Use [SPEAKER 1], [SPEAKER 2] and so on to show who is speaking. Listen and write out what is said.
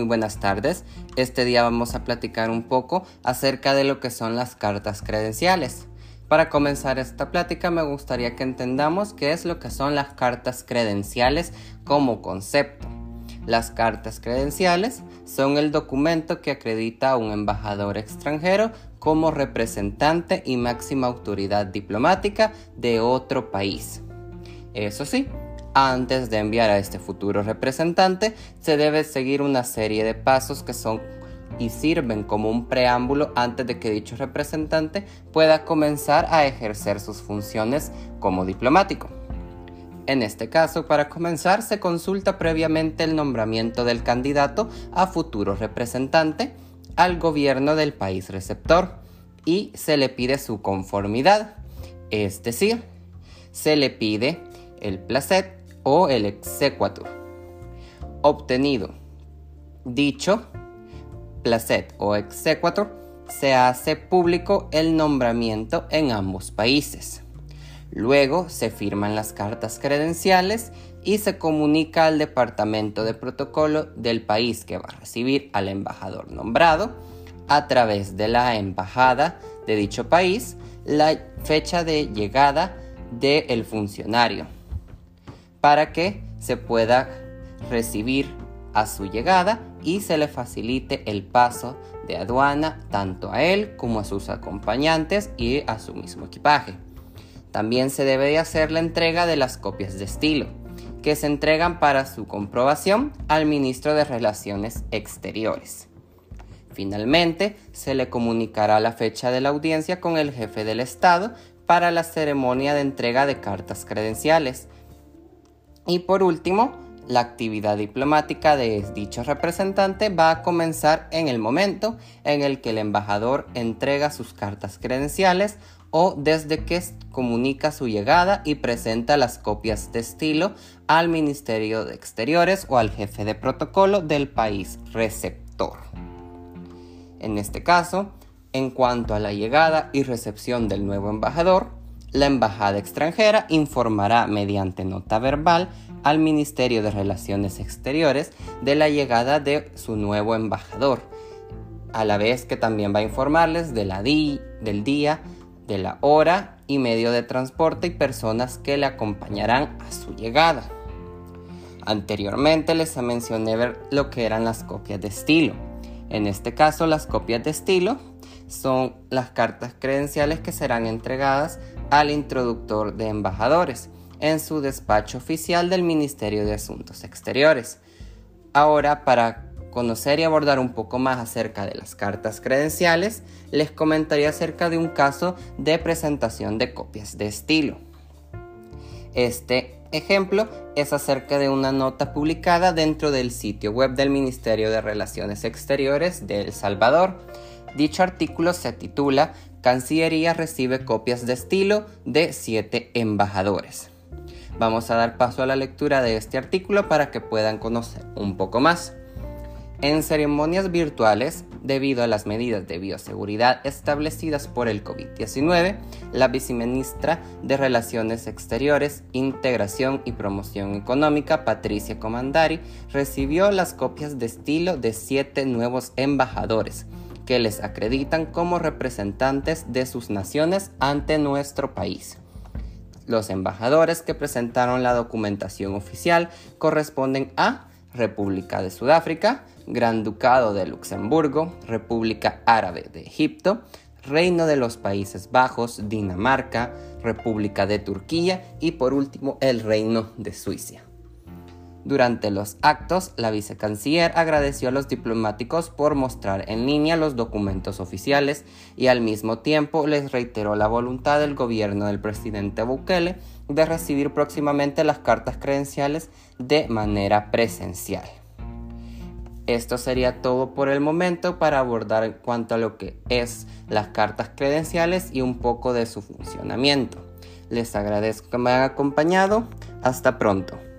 [SPEAKER 1] muy buenas tardes. Este día vamos a platicar un poco acerca de lo que son las cartas credenciales. Para comenzar esta plática me gustaría que entendamos qué es lo que son las cartas credenciales como concepto. Las cartas credenciales son el documento que acredita a un embajador extranjero como representante y máxima autoridad diplomática de otro país. Eso sí, antes de enviar a este futuro representante, se debe seguir una serie de pasos que son y sirven como un preámbulo antes de que dicho representante pueda comenzar a ejercer sus funciones como diplomático. En este caso, para comenzar, se consulta previamente el nombramiento del candidato a futuro representante al gobierno del país receptor y se le pide su conformidad, es decir, se le pide el placet o el exequatur. Obtenido dicho placet o exequatur, se hace público el nombramiento en ambos países. Luego se firman las cartas credenciales y se comunica al departamento de protocolo del país que va a recibir al embajador nombrado a través de la embajada de dicho país la fecha de llegada del funcionario para que se pueda recibir a su llegada y se le facilite el paso de aduana tanto a él como a sus acompañantes y a su mismo equipaje. También se debe de hacer la entrega de las copias de estilo, que se entregan para su comprobación al ministro de Relaciones Exteriores. Finalmente, se le comunicará la fecha de la audiencia con el jefe del Estado para la ceremonia de entrega de cartas credenciales, y por último, la actividad diplomática de dicho representante va a comenzar en el momento en el que el embajador entrega sus cartas credenciales o desde que comunica su llegada y presenta las copias de estilo al Ministerio de Exteriores o al jefe de protocolo del país receptor. En este caso, en cuanto a la llegada y recepción del nuevo embajador, la embajada extranjera informará mediante nota verbal al Ministerio de Relaciones Exteriores de la llegada de su nuevo embajador, a la vez que también va a informarles del día, de la hora y medio de transporte y personas que le acompañarán a su llegada. Anteriormente les mencioné lo que eran las copias de estilo. En este caso, las copias de estilo son las cartas credenciales que serán entregadas al introductor de embajadores en su despacho oficial del Ministerio de Asuntos Exteriores. Ahora, para conocer y abordar un poco más acerca de las cartas credenciales, les comentaría acerca de un caso de presentación de copias de estilo. Este ejemplo es acerca de una nota publicada dentro del sitio web del Ministerio de Relaciones Exteriores de El Salvador. Dicho artículo se titula Cancillería recibe copias de estilo de siete embajadores. Vamos a dar paso a la lectura de este artículo para que puedan conocer un poco más. En ceremonias virtuales, debido a las medidas de bioseguridad establecidas por el COVID-19, la viceministra de Relaciones Exteriores, Integración y Promoción Económica, Patricia Comandari, recibió las copias de estilo de siete nuevos embajadores que les acreditan como representantes de sus naciones ante nuestro país. Los embajadores que presentaron la documentación oficial corresponden a República de Sudáfrica, Gran Ducado de Luxemburgo, República Árabe de Egipto, Reino de los Países Bajos, Dinamarca, República de Turquía y por último el Reino de Suiza. Durante los actos, la vicecanciller agradeció a los diplomáticos por mostrar en línea los documentos oficiales y al mismo tiempo les reiteró la voluntad del gobierno del presidente Bukele de recibir próximamente las cartas credenciales de manera presencial. Esto sería todo por el momento para abordar en cuanto a lo que es las cartas credenciales y un poco de su funcionamiento. Les agradezco que me hayan acompañado. Hasta pronto.